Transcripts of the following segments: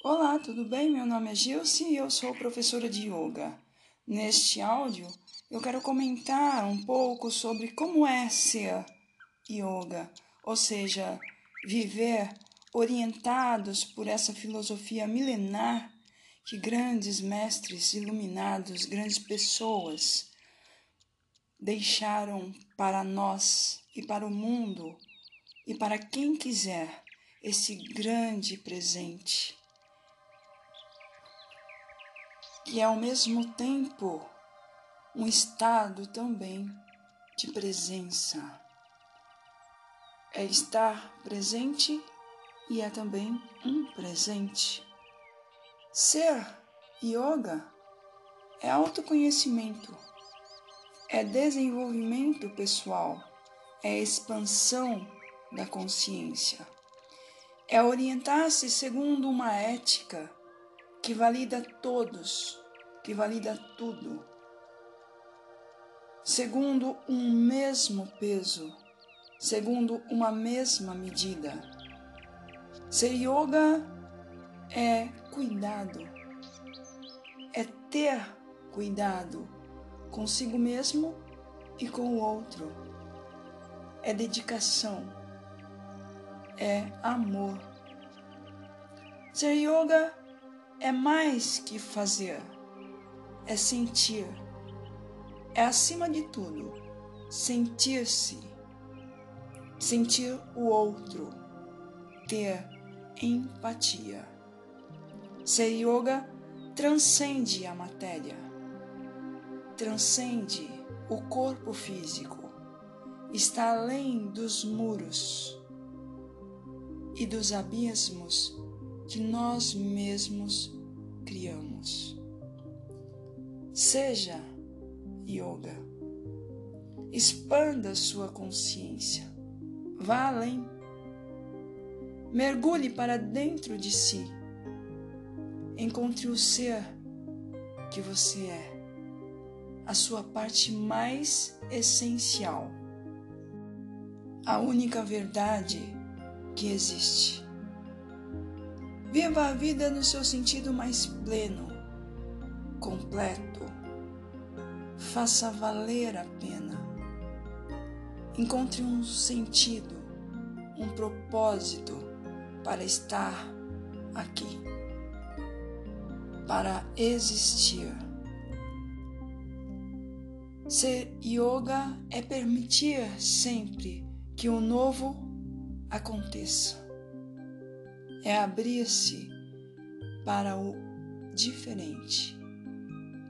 Olá, tudo bem? Meu nome é Gilce e eu sou professora de yoga. Neste áudio, eu quero comentar um pouco sobre como é ser yoga, ou seja, viver orientados por essa filosofia milenar que grandes mestres iluminados, grandes pessoas deixaram para nós e para o mundo e para quem quiser esse grande presente é ao mesmo tempo um estado também de presença. É estar presente e é também um presente. Ser yoga é autoconhecimento, é desenvolvimento pessoal, é expansão da consciência, é orientar-se segundo uma ética que valida todos, que valida tudo, segundo um mesmo peso, segundo uma mesma medida. Ser yoga é cuidado, é ter cuidado consigo mesmo e com o outro, é dedicação, é amor. Ser yoga é mais que fazer, é sentir. É acima de tudo sentir-se, sentir o outro, ter empatia. Ser yoga transcende a matéria, transcende o corpo físico, está além dos muros e dos abismos que nós mesmos criamos. Seja yoga. Expanda sua consciência. Vá além. Mergulhe para dentro de si. Encontre o ser que você é, a sua parte mais essencial, a única verdade que existe. Viva a vida no seu sentido mais pleno, completo. Faça valer a pena. Encontre um sentido, um propósito para estar aqui, para existir. Ser yoga é permitir sempre que o novo aconteça é abrir-se para o diferente,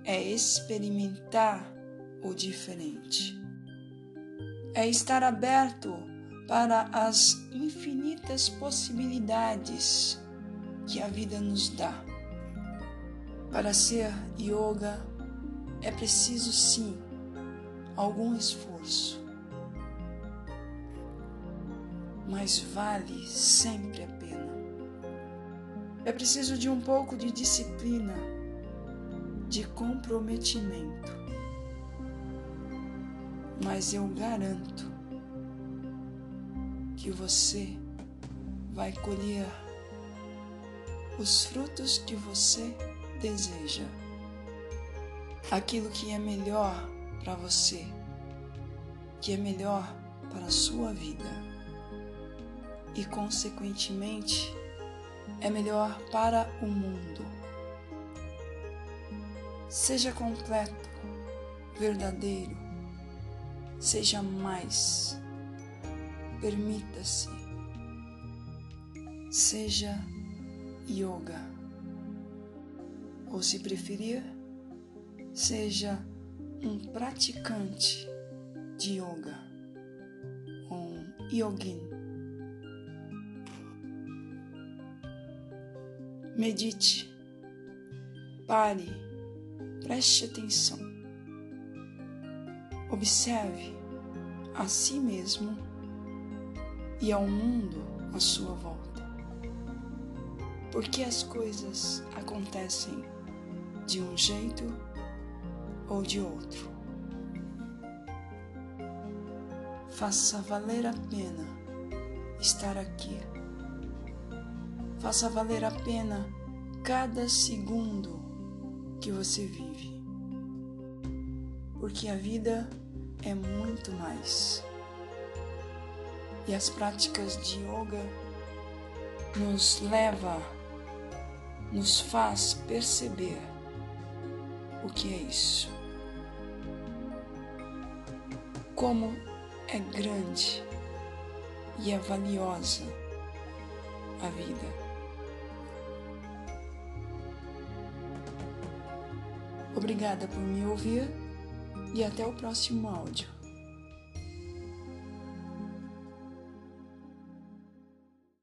é experimentar o diferente, é estar aberto para as infinitas possibilidades que a vida nos dá. Para ser yoga é preciso sim algum esforço, mas vale sempre a pena. É preciso de um pouco de disciplina, de comprometimento. Mas eu garanto que você vai colher os frutos que você deseja, aquilo que é melhor para você, que é melhor para a sua vida e, consequentemente, é melhor para o mundo. Seja completo, verdadeiro, seja mais. Permita-se. Seja yoga. Ou, se preferir, seja um praticante de yoga, um yogin. Medite, pare, preste atenção. Observe a si mesmo e ao mundo à sua volta. Porque as coisas acontecem de um jeito ou de outro. Faça valer a pena estar aqui Faça valer a pena cada segundo que você vive. Porque a vida é muito mais. E as práticas de yoga nos leva, nos faz perceber o que é isso. Como é grande e é valiosa a vida. Obrigada por me ouvir e até o próximo áudio.